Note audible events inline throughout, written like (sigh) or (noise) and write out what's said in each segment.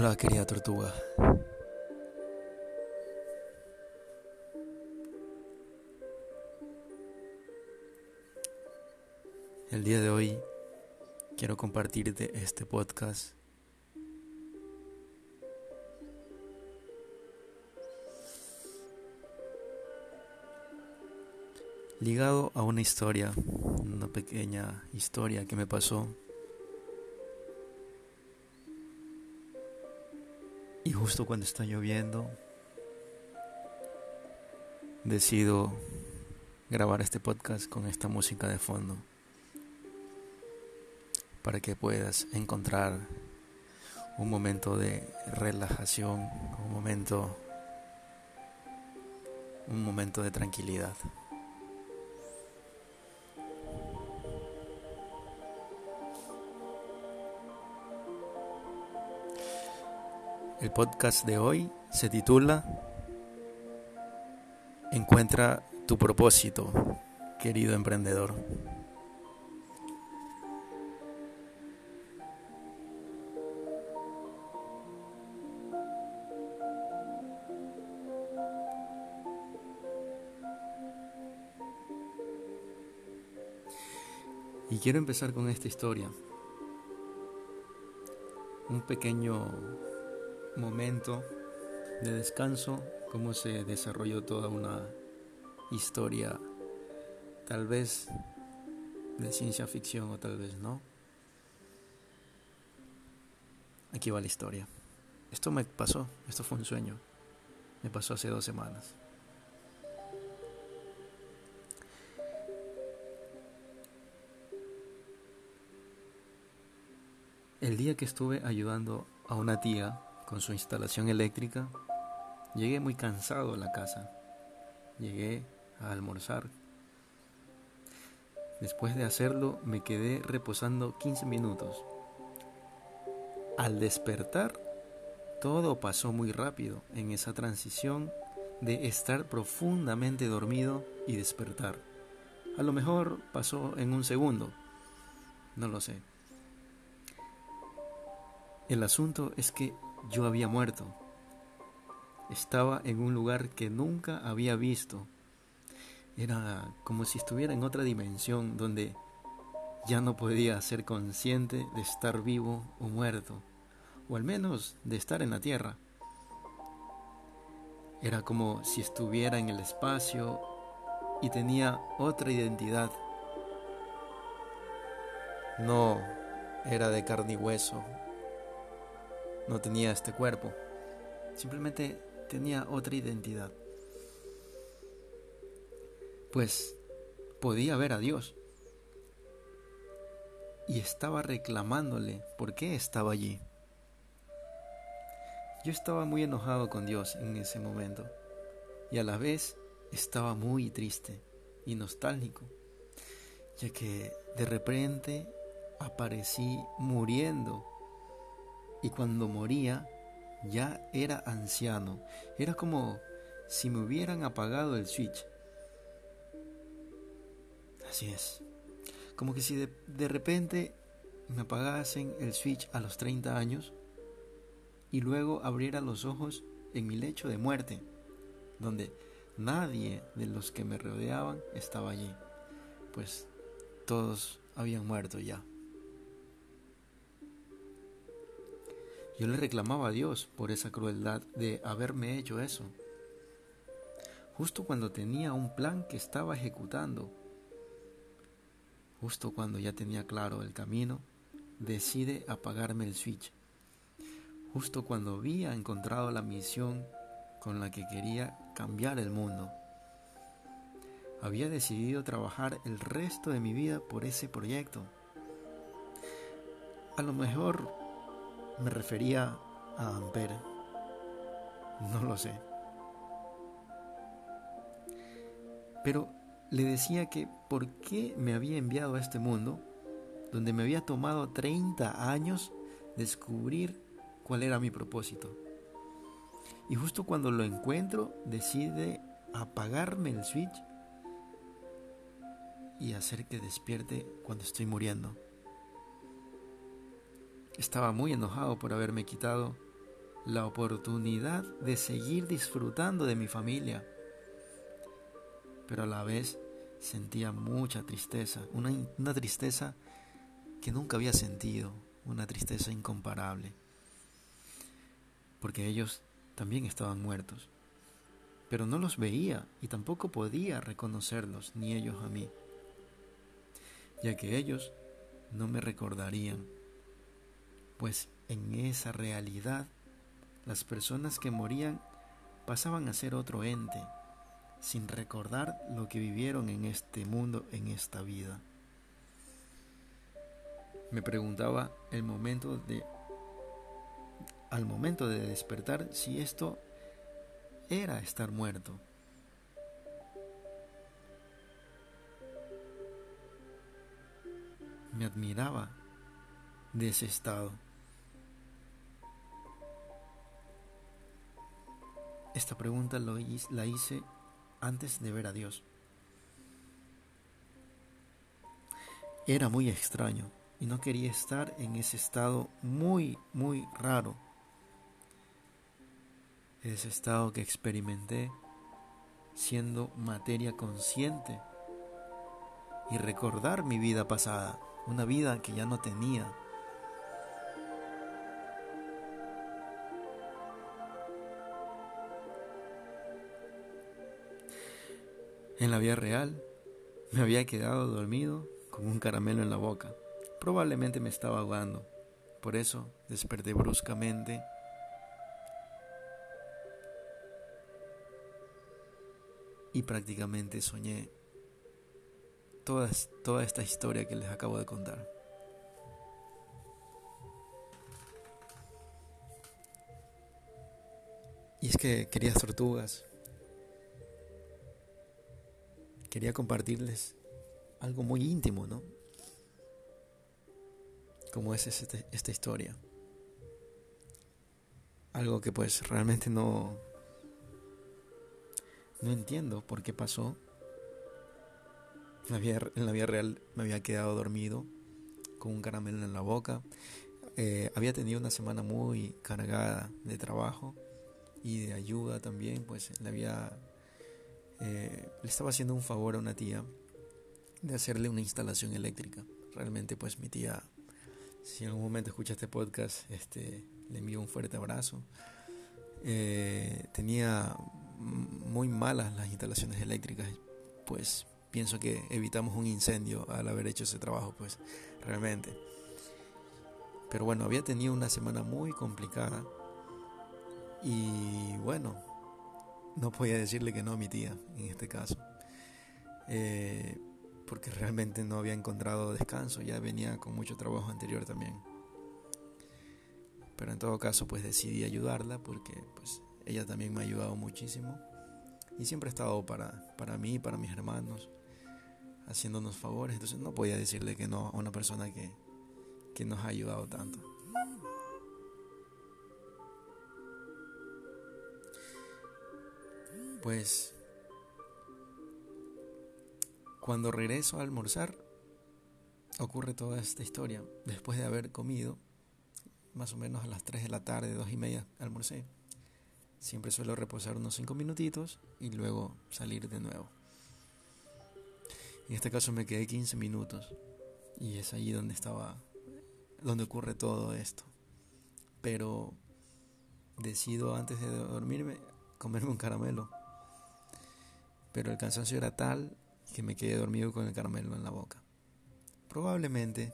Hola querida tortuga. El día de hoy quiero compartirte este podcast ligado a una historia, una pequeña historia que me pasó justo cuando está lloviendo, decido grabar este podcast con esta música de fondo para que puedas encontrar un momento de relajación, un momento un momento de tranquilidad. El podcast de hoy se titula Encuentra tu propósito, querido emprendedor. Y quiero empezar con esta historia. Un pequeño momento de descanso, cómo se desarrolló toda una historia, tal vez de ciencia ficción o tal vez no. Aquí va la historia. Esto me pasó, esto fue un sueño. Me pasó hace dos semanas. El día que estuve ayudando a una tía con su instalación eléctrica, llegué muy cansado a la casa. Llegué a almorzar. Después de hacerlo me quedé reposando 15 minutos. Al despertar, todo pasó muy rápido en esa transición de estar profundamente dormido y despertar. A lo mejor pasó en un segundo, no lo sé. El asunto es que yo había muerto. Estaba en un lugar que nunca había visto. Era como si estuviera en otra dimensión donde ya no podía ser consciente de estar vivo o muerto, o al menos de estar en la tierra. Era como si estuviera en el espacio y tenía otra identidad. No era de carne y hueso, no tenía este cuerpo, simplemente tenía otra identidad. Pues podía ver a Dios y estaba reclamándole por qué estaba allí. Yo estaba muy enojado con Dios en ese momento y a la vez estaba muy triste y nostálgico, ya que de repente aparecí muriendo y cuando moría ya era anciano. Era como si me hubieran apagado el switch. Así es. Como que si de, de, repente me apagasen el switch a los 30 años y luego abriera los ojos en mi lecho de muerte, donde nadie de los que me rodeaban estaba allí, pues todos habían muerto ya. Yo le reclamaba a Dios por esa crueldad de haberme hecho eso. Justo cuando tenía un plan que estaba ejecutando, justo cuando ya tenía claro el camino, decide apagarme el switch. Justo cuando había encontrado la misión con la que quería cambiar el mundo. Había decidido trabajar el resto de mi vida por ese proyecto. A lo mejor me refería a Ampere. No lo sé. Pero le decía que por qué me había enviado a este mundo, donde me había tomado 30 años descubrir cuál era mi propósito. Y justo cuando lo encuentro, decide apagarme el switch y hacer que despierte cuando estoy muriendo. Estaba muy enojado por haberme quitado la oportunidad de seguir disfrutando de mi familia. Pero a la vez sentía mucha tristeza, una, una tristeza que nunca había sentido, una tristeza incomparable, porque ellos también estaban muertos, pero no los veía y tampoco podía reconocerlos, ni ellos a mí, ya que ellos no me recordarían, pues en esa realidad las personas que morían pasaban a ser otro ente, sin recordar lo que vivieron en este mundo, en esta vida. Me preguntaba el momento de al momento de despertar si esto era estar muerto. Me admiraba de ese estado. Esta pregunta la hice antes de ver a Dios. Era muy extraño y no quería estar en ese estado muy, muy raro. Ese estado que experimenté siendo materia consciente y recordar mi vida pasada, una vida que ya no tenía. En la vida real me había quedado dormido con un caramelo en la boca. Probablemente me estaba ahogando. Por eso desperté bruscamente. Y prácticamente soñé toda, toda esta historia que les acabo de contar. Y es que quería tortugas. Quería compartirles algo muy íntimo, ¿no? como es este, esta historia. Algo que pues realmente no, no entiendo por qué pasó. En la, vida, real me había quedado dormido con un caramelo en la boca. Eh, había tenido una semana muy cargada de trabajo y de ayuda también, pues le había eh, le estaba haciendo un favor a una tía de hacerle una instalación eléctrica. Realmente pues mi tía si en algún momento escucha este podcast, este, le envío un fuerte abrazo. Eh, tenía muy malas las instalaciones eléctricas, pues pienso que evitamos un incendio al haber hecho ese trabajo, pues realmente. Pero bueno, había tenido una semana muy complicada y bueno, no podía decirle que no a mi tía en este caso. Eh, porque realmente no había encontrado descanso, ya venía con mucho trabajo anterior también. Pero en todo caso pues decidí ayudarla porque pues ella también me ha ayudado muchísimo y siempre ha estado para, para mí para mis hermanos haciéndonos favores, entonces no podía decirle que no a una persona que, que nos ha ayudado tanto. Pues cuando regreso a almorzar, ocurre toda esta historia. Después de haber comido, más o menos a las 3 de la tarde, 2 y media, almorcé. Siempre suelo reposar unos 5 minutitos y luego salir de nuevo. En este caso me quedé 15 minutos y es allí donde estaba, donde ocurre todo esto. Pero decido antes de dormirme comerme un caramelo. Pero el cansancio era tal que me quedé dormido con el caramelo en la boca. Probablemente,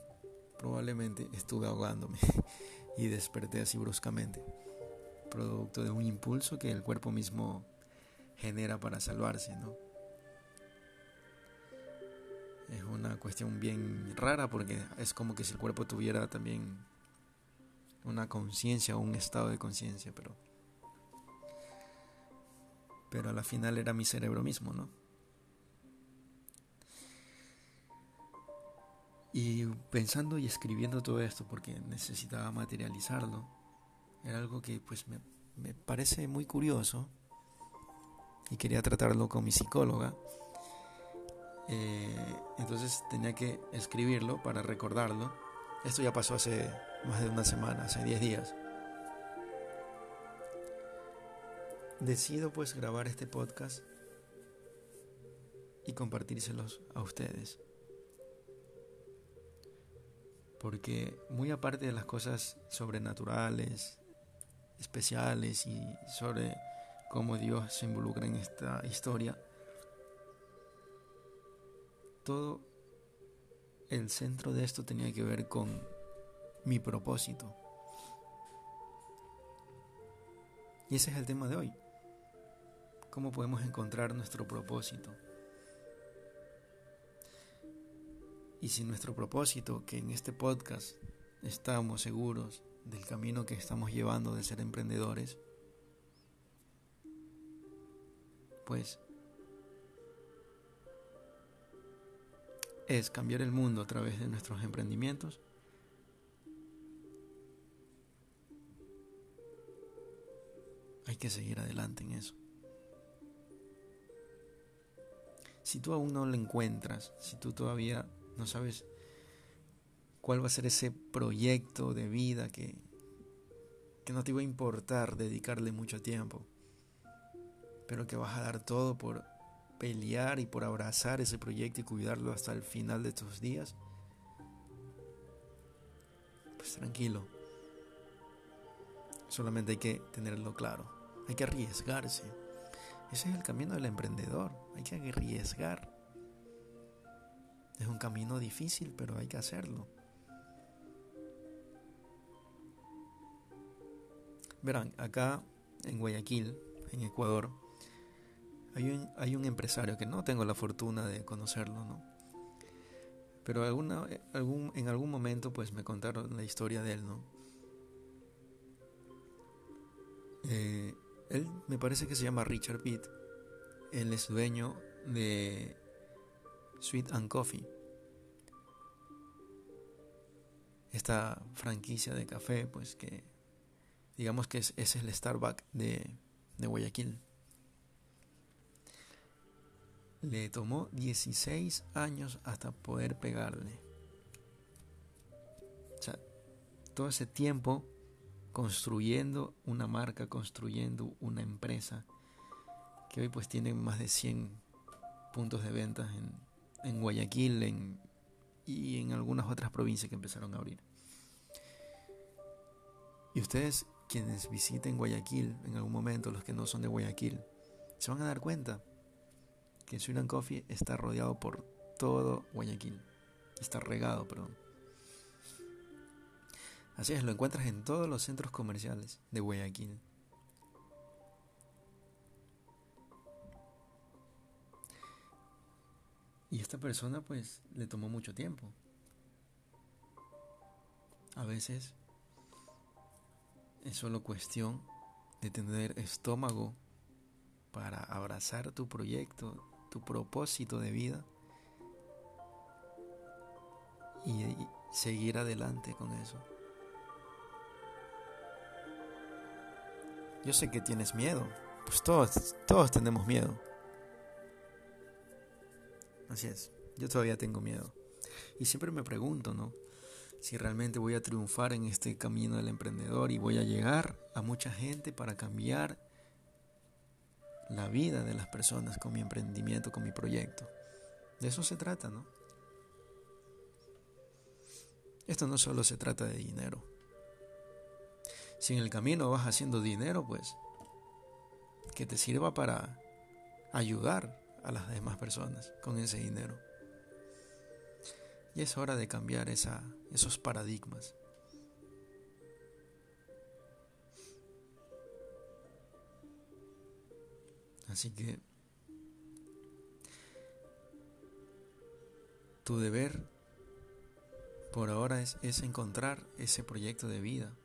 probablemente estuve ahogándome (laughs) y desperté así bruscamente, producto de un impulso que el cuerpo mismo genera para salvarse, ¿no? Es una cuestión bien rara porque es como que si el cuerpo tuviera también una conciencia o un estado de conciencia, pero pero a la final era mi cerebro mismo, ¿no? Y pensando y escribiendo todo esto, porque necesitaba materializarlo, era algo que pues me, me parece muy curioso y quería tratarlo con mi psicóloga. Eh, entonces tenía que escribirlo para recordarlo. Esto ya pasó hace más de una semana, hace 10 días. Decido pues grabar este podcast y compartírselos a ustedes. Porque muy aparte de las cosas sobrenaturales, especiales y sobre cómo Dios se involucra en esta historia, todo el centro de esto tenía que ver con mi propósito. Y ese es el tema de hoy. ¿Cómo podemos encontrar nuestro propósito? Y si nuestro propósito, que en este podcast estamos seguros del camino que estamos llevando de ser emprendedores, pues es cambiar el mundo a través de nuestros emprendimientos, hay que seguir adelante en eso. Si tú aún no lo encuentras, si tú todavía no sabes cuál va a ser ese proyecto de vida que, que no te va a importar dedicarle mucho tiempo, pero que vas a dar todo por pelear y por abrazar ese proyecto y cuidarlo hasta el final de tus días, pues tranquilo. Solamente hay que tenerlo claro. Hay que arriesgarse. Ese es el camino del emprendedor. Hay que arriesgar. Es un camino difícil, pero hay que hacerlo. Verán, acá en Guayaquil, en Ecuador, hay un, hay un empresario que no tengo la fortuna de conocerlo, ¿no? Pero alguna, algún, en algún momento pues me contaron la historia de él, ¿no? Eh, él me parece que se llama Richard Pitt. Él es dueño de Sweet and Coffee. Esta franquicia de café, pues que digamos que es, es el Starbucks de, de Guayaquil. Le tomó 16 años hasta poder pegarle. O sea, todo ese tiempo construyendo una marca, construyendo una empresa que hoy pues tiene más de 100 puntos de ventas en, Guayaquil y en algunas otras provincias que empezaron a abrir. Y ustedes quienes visiten Guayaquil en algún momento, los que no son de Guayaquil, se van a dar cuenta que Surinam Coffee está rodeado por todo Guayaquil. Está regado, perdón. Así es, lo encuentras en todos los centros comerciales de Guayaquil. Y esta persona pues le tomó mucho tiempo. A veces es solo cuestión de tener estómago para abrazar tu proyecto, tu propósito de vida y seguir adelante con eso. Yo sé que tienes miedo, pues todos, todos tenemos miedo. Así es, yo todavía tengo miedo. Y siempre me pregunto, ¿no? Si realmente voy a triunfar en este camino del emprendedor y voy a llegar a mucha gente para cambiar la vida de las personas con mi emprendimiento, con mi proyecto. De eso se trata, ¿no? Esto no solo se trata de dinero. Si en el camino vas haciendo dinero, pues que te sirva para ayudar a las demás personas con ese dinero. Y es hora de cambiar esa, esos paradigmas. Así que tu deber por ahora es, es, encontrar ese proyecto de vida,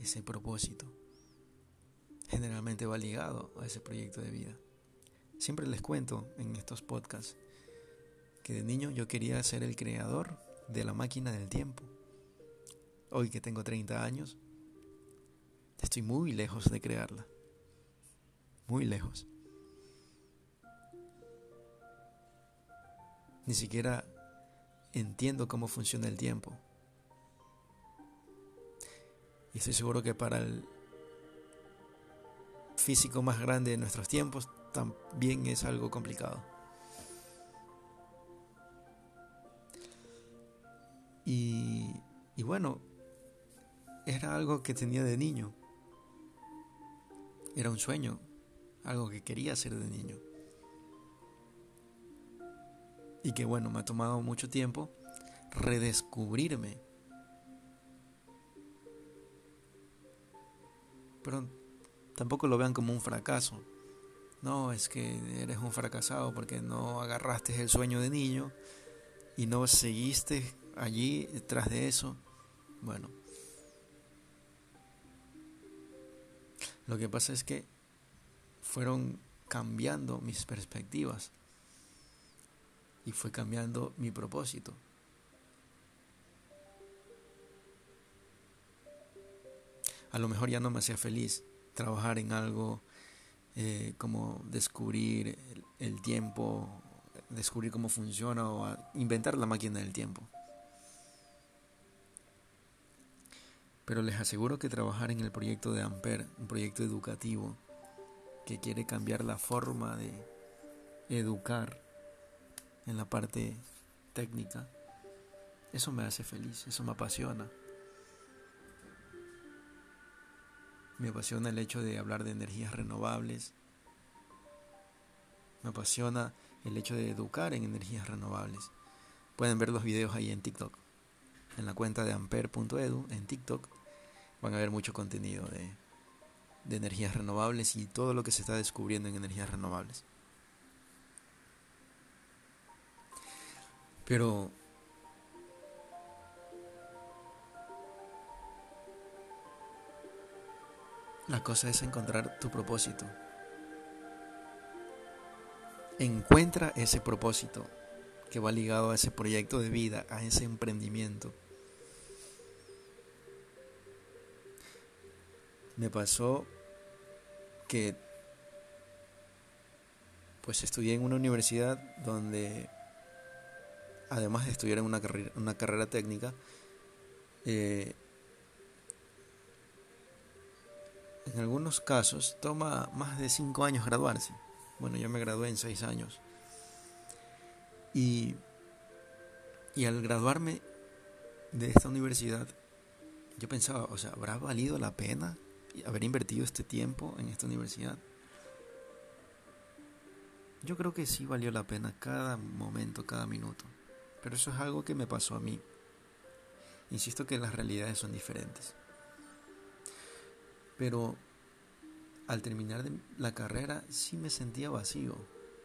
ese propósito. Generalmente va ligado a ese proyecto de vida. Siempre les cuento en estos podcasts que de niño yo quería ser el creador de la máquina del tiempo. Hoy que tengo 30 años, estoy muy lejos de crearla. Muy lejos. Ni siquiera entiendo cómo funciona el tiempo. Y estoy seguro que para el físico más grande de nuestros tiempos también es algo complicado. Y, bueno, era algo que tenía de niño. Era un sueño, algo que quería hacer de niño. Y que bueno, me ha tomado mucho tiempo redescubrirme. Pero tampoco lo vean como un fracaso. No, es que eres un fracasado porque no agarraste el sueño de niño y no seguiste allí detrás de eso. Bueno, lo que pasa es que fueron cambiando mis perspectivas y fue cambiando mi propósito. A lo mejor ya no me hacía feliz trabajar en algo eh, como descubrir el, tiempo, descubrir cómo funciona o inventar la máquina del tiempo. Pero les aseguro que trabajar en el proyecto de Ampere, un proyecto educativo que quiere cambiar la forma de educar en la parte técnica, eso me hace feliz, eso me apasiona. Me apasiona el hecho de hablar de energías renovables. Me apasiona el hecho de educar en energías renovables. Pueden ver los videos ahí en TikTok. En la cuenta de ampere.edu en TikTok van a ver mucho contenido de, de energías renovables y todo lo que se está descubriendo en energías renovables. Pero La cosa es encontrar tu propósito. Encuentra ese propósito que va ligado a ese proyecto de vida, a ese emprendimiento. Me pasó que pues estudié en una universidad donde además de estudiar en una carrera, una carrera técnica, eh, en algunos casos toma más de cinco años graduarse. Bueno, yo me gradué en seis años. Y, y al graduarme de esta universidad, yo pensaba, o sea, ¿habrá valido la pena haber invertido este tiempo en esta universidad? Yo creo que sí valió la pena cada momento, cada minuto. Pero eso es algo que me pasó a mí. Insisto que las realidades son diferentes. Pero al terminar la carrera sí me sentía vacío,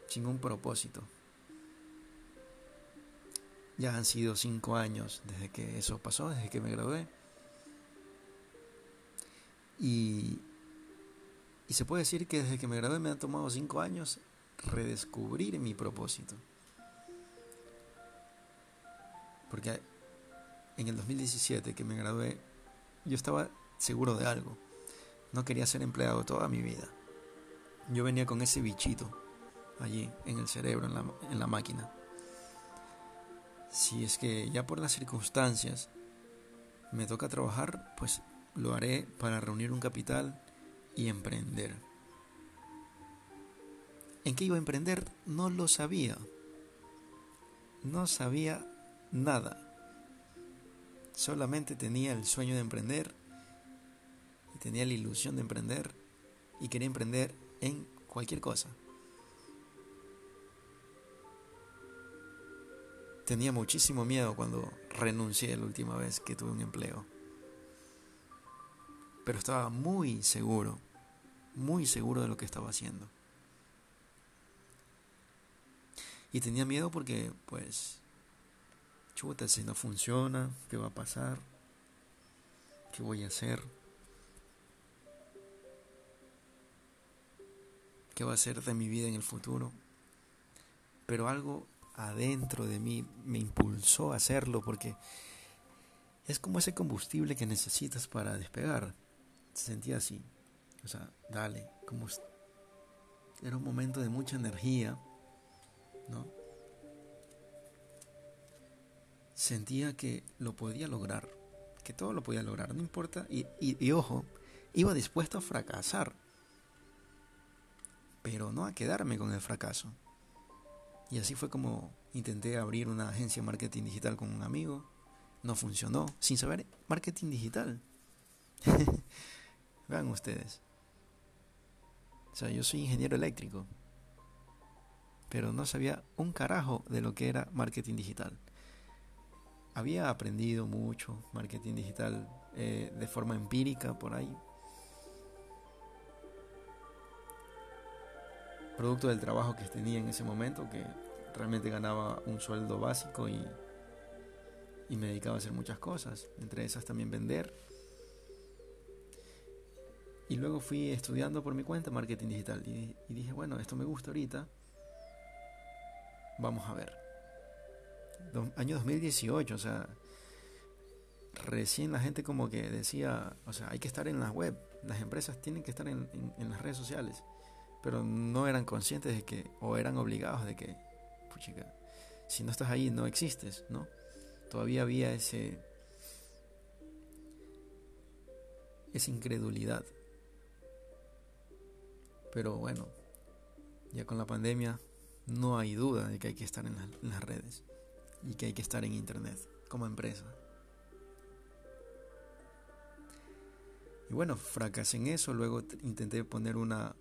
sin un propósito. Ya han sido cinco años desde que eso pasó, desde que me gradué. Y, y se puede decir que desde que me gradué me han tomado cinco años redescubrir mi propósito. Porque en el 2017 que me gradué, yo estaba seguro de algo. No quería ser empleado toda mi vida. Yo venía con ese bichito allí en el cerebro, en la, en la máquina. Si es que ya por las circunstancias me toca trabajar, pues lo haré para reunir un capital y emprender. ¿En qué iba a emprender? No lo sabía. No sabía nada. Solamente tenía el sueño de emprender tenía la ilusión de emprender y quería emprender en cualquier cosa. Tenía muchísimo miedo cuando renuncié la última vez que tuve un empleo. Pero estaba muy seguro, muy seguro de lo que estaba haciendo. Y tenía miedo porque, pues, chuta, si no funciona, ¿qué va a pasar? ¿Qué voy a hacer? Qué va a ser de mi vida en el futuro. Pero algo adentro de mí me impulsó a hacerlo porque es como ese combustible que necesitas para despegar. Se sentía así. O sea, dale, como era un momento de mucha energía, ¿no? Sentía que lo podía lograr, que todo lo podía lograr, no importa. Y, y ojo, iba dispuesto a fracasar pero no a quedarme con el fracaso. Y así fue como intenté abrir una agencia de marketing digital con un amigo. No funcionó, sin saber marketing digital. (laughs) Vean ustedes. O sea, yo soy ingeniero eléctrico, pero no sabía un carajo de lo que era marketing digital. Había aprendido mucho marketing digital eh, de forma empírica por ahí, producto del trabajo que tenía en ese momento, que realmente ganaba un sueldo básico y, y me dedicaba a hacer muchas cosas, entre esas también vender. Y luego fui estudiando por mi cuenta marketing digital y, dije, bueno, esto me gusta ahorita, vamos a ver. año 2018, o sea, recién la gente como que decía, o sea, hay que estar en la web, las empresas tienen que estar en, en las redes sociales pero no eran conscientes de que, o eran obligados de que, puchica, si no estás ahí no existes, ¿no? Todavía había ese, esa incredulidad. Pero bueno, ya con la pandemia no hay duda de que hay que estar en, en las redes y que hay que estar en Internet como empresa. Y bueno, fracasé en eso, luego intenté poner una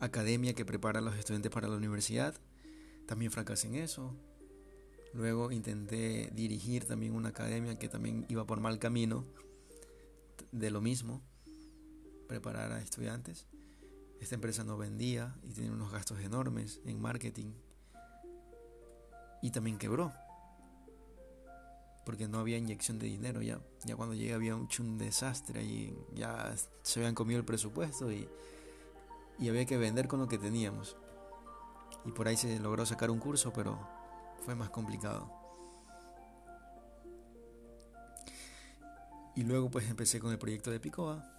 academia que prepara a los estudiantes para la universidad. También fracasé en eso. Luego intenté dirigir también una academia que también iba por mal camino de lo mismo, preparar a estudiantes. Esta empresa no vendía y tenía unos gastos enormes en marketing. Y también quebró. Porque no había inyección de dinero ya. Ya cuando llegué había un, un desastre y ya se habían comido el presupuesto y y había que vender con lo que teníamos. Y por ahí se logró sacar un curso, pero fue más complicado. Y luego pues empecé con el proyecto de Picoa.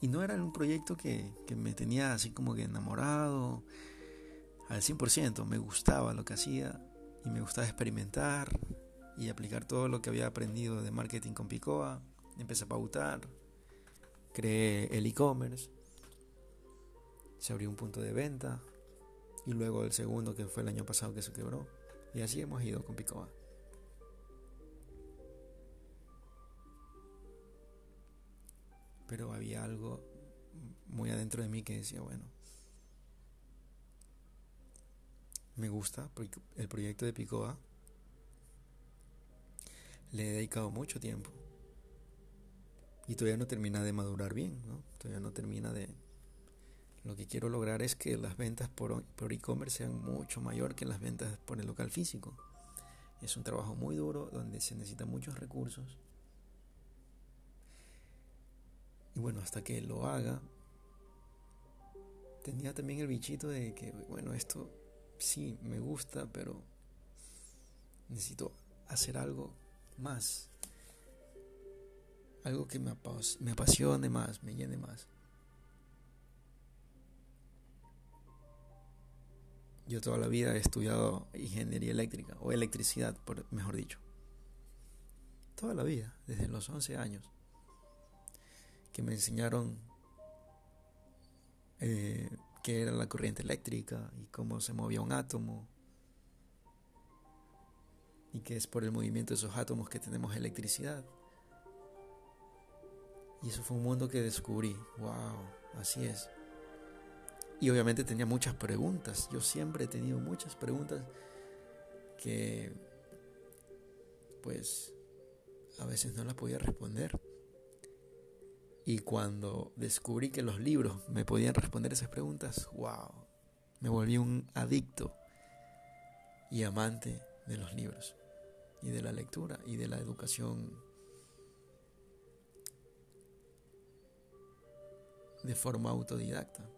Y no era un proyecto que, me tenía así como que enamorado al 100%. Me gustaba lo que hacía y me gustaba experimentar y aplicar todo lo que había aprendido de marketing con Picoa. Empecé a pautar, creé el e-commerce se abrió un punto de venta y luego el segundo que fue el año pasado que se quebró y así hemos ido con Picoa. Pero había algo muy adentro de mí que decía, bueno, me gusta el proyecto de Picoa. Le he dedicado mucho tiempo. Y todavía no termina de madurar bien, ¿no? Todavía no termina de, lo que quiero lograr es que las ventas por, e-commerce sean mucho mayor que las ventas por el local físico. Es un trabajo muy duro donde se necesitan muchos recursos. Y bueno, hasta que lo haga, tenía también el bichito de que, bueno, esto sí me gusta, pero necesito hacer algo más. Algo que me, apasione más, me llene más. Yo toda la vida he estudiado ingeniería eléctrica o electricidad, por, mejor dicho. Toda la vida, desde los 11 años, que me enseñaron eh, qué era la corriente eléctrica y cómo se movía un átomo y que es por el movimiento de esos átomos que tenemos electricidad. Y eso fue un mundo que descubrí. ¡Wow! Así es. Y obviamente tenía muchas preguntas. Yo siempre he tenido muchas preguntas que pues a veces no las podía responder. Y cuando descubrí que los libros me podían responder esas preguntas, wow, me volví un adicto y amante de los libros y de la lectura y de la educación de forma autodidacta.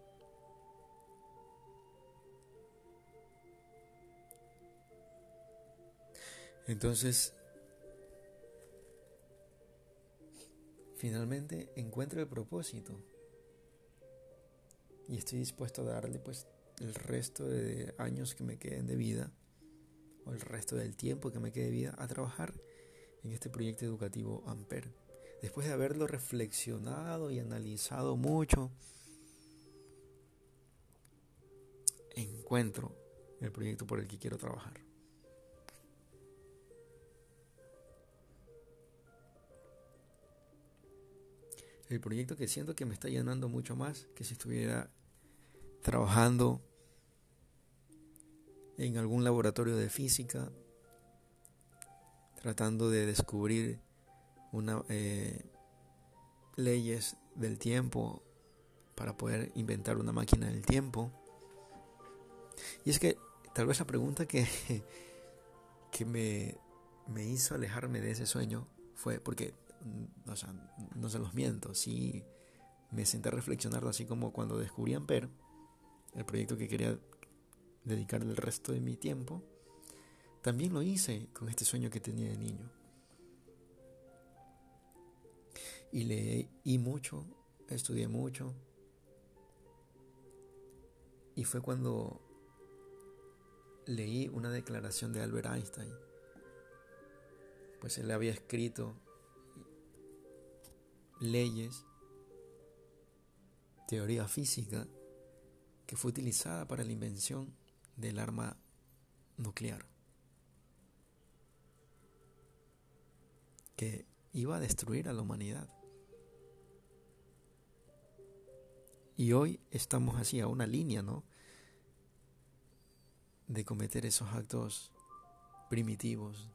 Entonces, finalmente encuentro el propósito y estoy dispuesto a darle pues el resto de años que me queden de vida o el resto del tiempo que me quede de vida a trabajar en este proyecto educativo Amper. Después de haberlo reflexionado y analizado mucho, encuentro el proyecto por el que quiero trabajar. El proyecto que siento que me está llenando mucho más que si estuviera trabajando en algún laboratorio de física, tratando de descubrir una, eh, leyes del tiempo para poder inventar una máquina del tiempo. Y es que tal vez la pregunta que, (laughs) que me, me hizo alejarme de ese sueño fue porque, o sea, no se los miento, sí me senté a reflexionarlo así como cuando descubrí Ampere, el proyecto que quería dedicar el resto de mi tiempo, también lo hice con este sueño que tenía de niño. Y leí mucho, estudié mucho. Y fue cuando leí una declaración de Albert Einstein. Pues él había escrito leyes, teoría física, que fue utilizada para la invención del arma nuclear. Que iba a destruir a la humanidad. Y hoy estamos así a una línea, ¿no? De cometer esos actos primitivos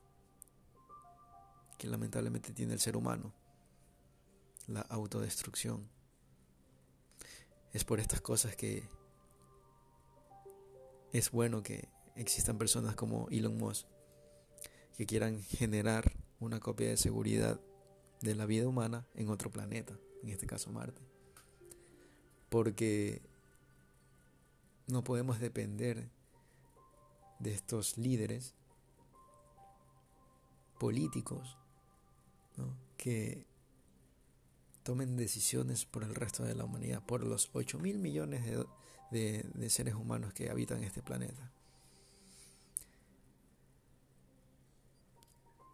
que lamentablemente tiene el ser humano, la autodestrucción. Es por estas cosas que es bueno que existan personas como Elon Musk que quieran generar una copia de seguridad de la vida humana en otro planeta, en este caso Marte. Porque no podemos depender de estos líderes políticos que tomen decisiones por el resto de la humanidad, por los 8 mil millones de, de seres humanos que habitan este planeta.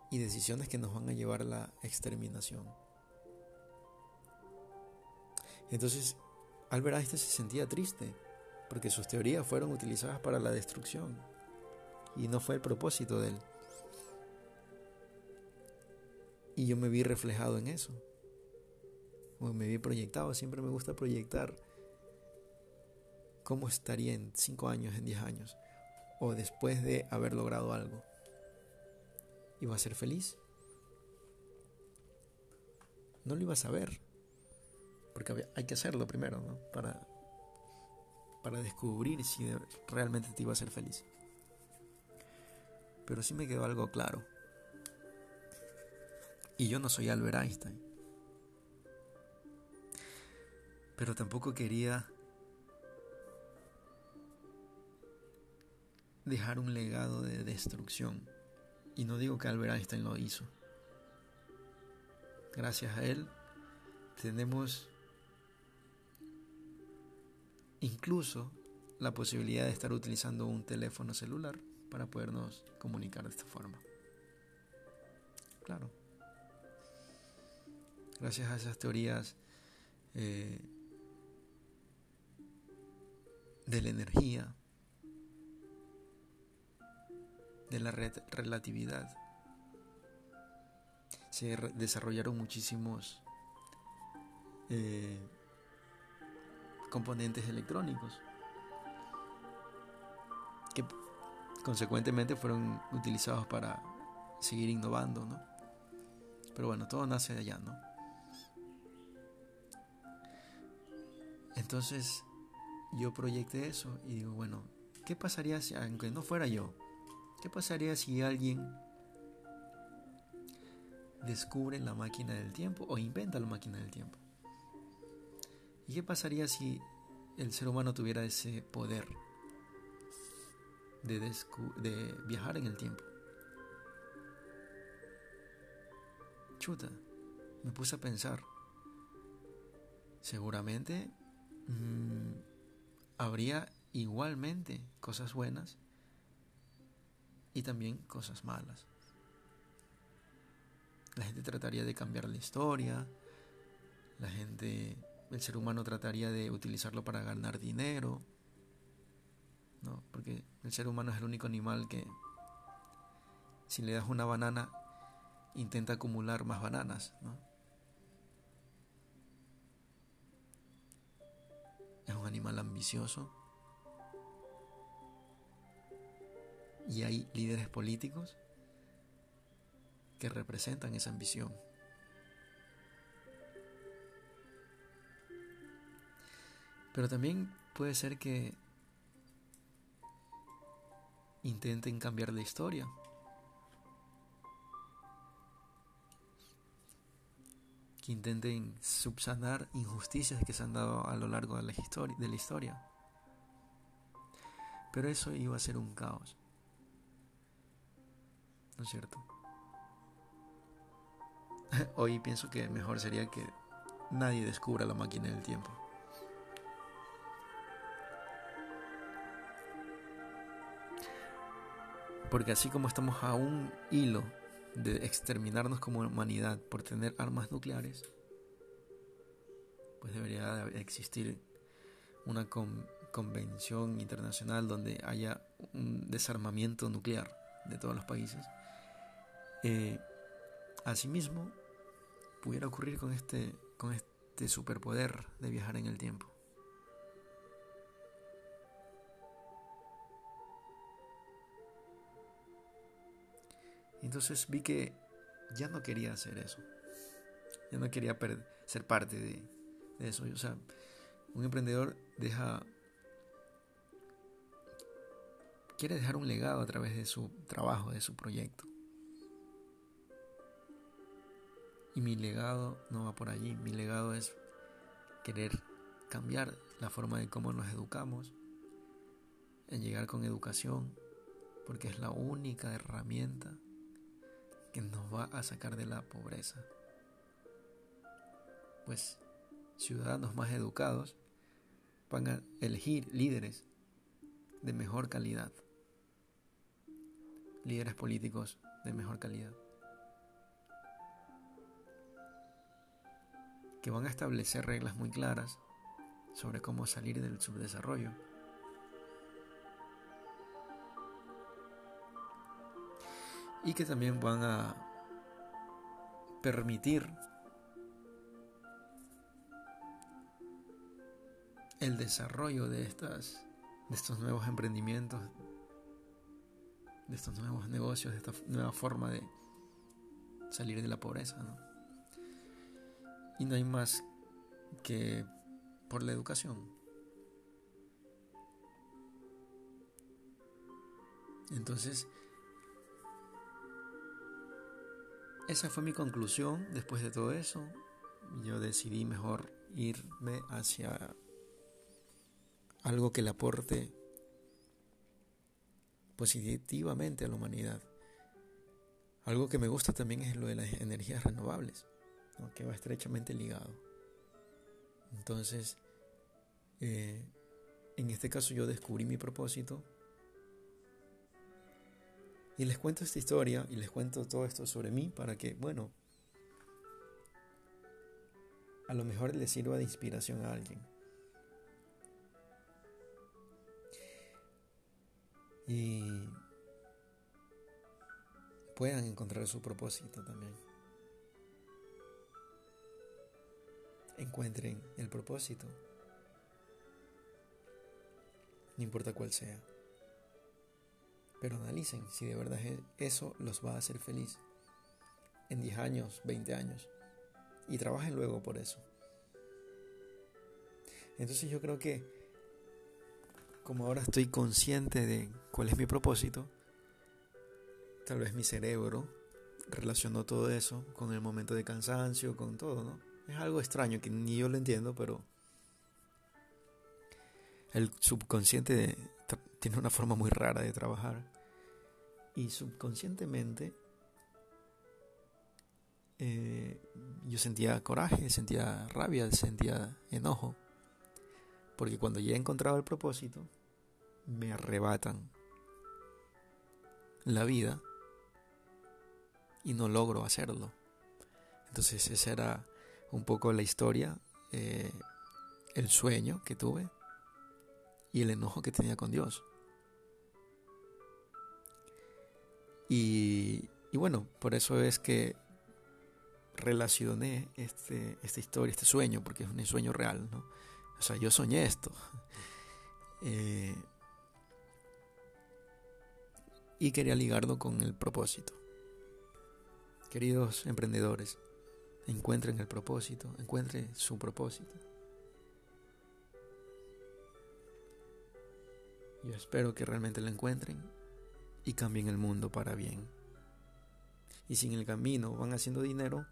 y decisiones que nos van a llevar a la exterminación. Entonces, Albert Einstein se sentía triste porque sus teorías fueron utilizadas para la destrucción y no fue el propósito de él. Y yo me vi reflejado en eso. Me vi proyectado. Siempre me gusta proyectar cómo estaría en 5 años, en 10 años, o después de haber logrado algo iba a ser feliz. No lo ibas a ver, porque hay que hacerlo primero, ¿no? Para, para descubrir si realmente te iba a ser feliz. Pero sí me quedó algo claro. Y yo no soy Albert Einstein. Pero tampoco quería dejar un legado de destrucción. Y no digo que Albert Einstein lo hizo. Gracias a él tenemos incluso la posibilidad de estar utilizando un teléfono celular para podernos comunicar de esta forma. Claro. Gracias a esas teorías eh, de la energía, de la relatividad. Se desarrollaron muchísimos eh, componentes electrónicos que consecuentemente fueron utilizados para seguir innovando, ¿no? Pero bueno, todo nace de allá, ¿no? Entonces yo proyecté eso y digo, bueno, ¿qué pasaría si, aunque no fuera yo, ¿Qué pasaría si alguien descubre la máquina del tiempo o inventa la máquina del tiempo? ¿Y qué pasaría si el ser humano tuviera ese poder de, de viajar en el tiempo? Chuta, me puse a pensar. Seguramente mm, habría igualmente cosas buenas y también cosas malas. La gente trataría de cambiar la historia, la gente, el ser humano trataría de utilizarlo para ganar dinero, ¿no? Porque el ser humano es el único animal que si le das una banana intenta acumular más bananas, ¿no? Animal ambicioso. Y hay líderes políticos que representan esa ambición. Pero también puede ser que intenten cambiar la historia. Que intenten subsanar injusticias que se han dado a lo largo de la, de la historia. Pero eso iba a ser un caos. ¿No es cierto? (laughs) Hoy pienso que mejor sería que nadie descubra la máquina del tiempo. Porque así como estamos a un hilo de exterminarnos como humanidad por tener armas nucleares, pues debería existir una convención internacional donde haya un desarmamiento nuclear de todos los países. Eh, asimismo, pudiera ocurrir con este, con este superpoder de viajar en el tiempo. Entonces vi que ya no quería hacer eso. Ya no quería ser parte de, eso. O sea, un emprendedor deja... Quiere dejar un legado a través de su trabajo, de su proyecto. Y mi legado no va por allí. Mi legado es querer cambiar la forma de cómo nos educamos, en llegar con educación, porque es la única herramienta que nos va a sacar de la pobreza. Pues ciudadanos más educados van a elegir líderes de mejor calidad, líderes políticos de mejor calidad, que van a establecer reglas muy claras sobre cómo salir del subdesarrollo y que también van a permitir el desarrollo de estas de estos nuevos emprendimientos de estos nuevos negocios de esta nueva forma de salir de la pobreza y no hay más que por la educación. Entonces esa fue mi conclusión después de todo eso. Yo decidí mejor irme hacia algo que le aporte positivamente a la humanidad. Algo que me gusta también es lo de las energías renovables, que va estrechamente ligado. Entonces, eh, en este caso yo descubrí mi propósito y les cuento esta historia y les cuento todo esto sobre mí para que, bueno, a lo mejor les sirva de inspiración a alguien. Y puedan encontrar su propósito también. Encuentren el propósito, no importa cuál sea. Pero analicen si de verdad eso los va a hacer feliz en 10 años, 20 años. Y trabajen luego por eso. Entonces yo creo que como ahora estoy consciente de cuál es mi propósito, tal vez mi cerebro relacionó todo eso con el momento de cansancio, con todo, ¿no? Es algo extraño que ni yo lo entiendo, pero el subconsciente tiene una forma muy rara de trabajar. Y subconscientemente eh, yo sentía coraje, sentía rabia, sentía enojo. Porque cuando ya he encontrado el propósito, me arrebatan la vida y no logro hacerlo. Entonces esa era un poco la historia, eh, el sueño que tuve y el enojo que tenía con Dios. Y, y bueno, por eso es que relacioné este, esta historia, este sueño, porque es un sueño real, ¿no? O sea, yo soñé esto. (laughs) Eh, y quería ligarlo con el propósito. Queridos emprendedores, encuentren el propósito, encuentren su propósito. Yo espero que realmente lo encuentren y cambien el mundo para bien. Y si en el camino van haciendo dinero,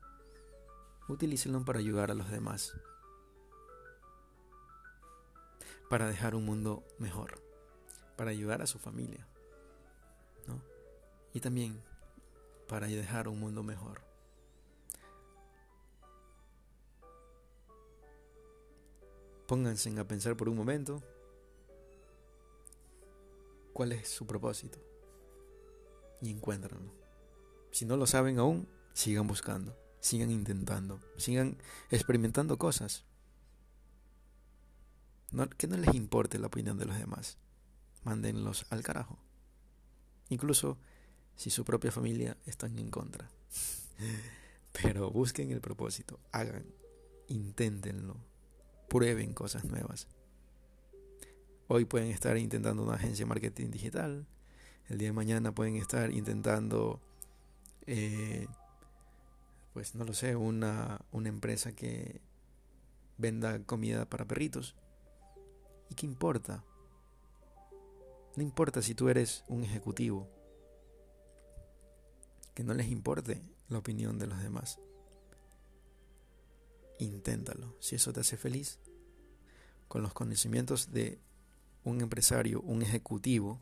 utilícenlo para ayudar a los demás. Para dejar un mundo mejor. Para ayudar a su familia. ¿no? Y también para dejar un mundo mejor. Pónganse a pensar por un momento cuál es su propósito y encuéntranlo. Si no lo saben aún, sigan buscando, sigan intentando, sigan experimentando cosas. que no les importe la opinión de los demás. Mándenlos al carajo. Incluso si su propia familia está en contra. (laughs) Pero busquen el propósito, hagan, inténtenlo, prueben cosas nuevas. Hoy pueden estar intentando una agencia de marketing digital, el día de mañana pueden estar intentando, eh, pues no lo sé, una, una empresa que venda comida para perritos. ¿Y qué importa? No importa si tú eres un ejecutivo que no les importe la opinión de los demás. Inténtalo, si eso te hace feliz, con los conocimientos de un empresario, un ejecutivo,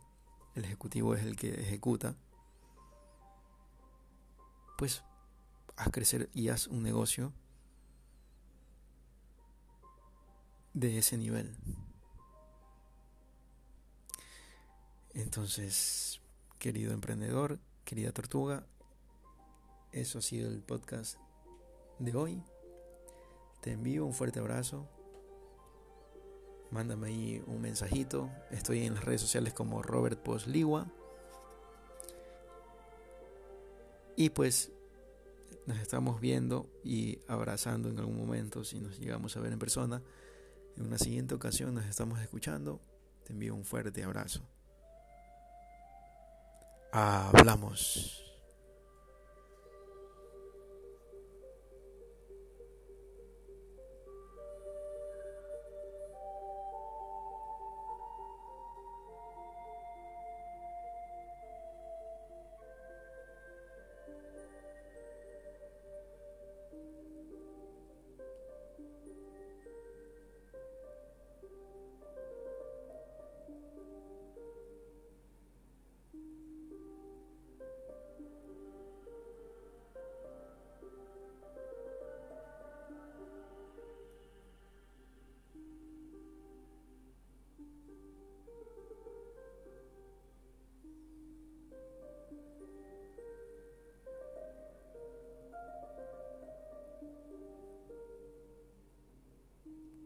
el ejecutivo es el que ejecuta, pues haz crecer y haz un negocio de ese nivel. Entonces, querido emprendedor, querida tortuga, eso ha sido el podcast de hoy. Te envío un fuerte abrazo. Mándame ahí un mensajito. Estoy en las redes sociales como Robert Posliwa. Y pues nos estamos viendo y abrazando en algún momento si nos llegamos a ver en persona. En una siguiente ocasión nos estamos escuchando. Te envío un fuerte abrazo. Hablamos.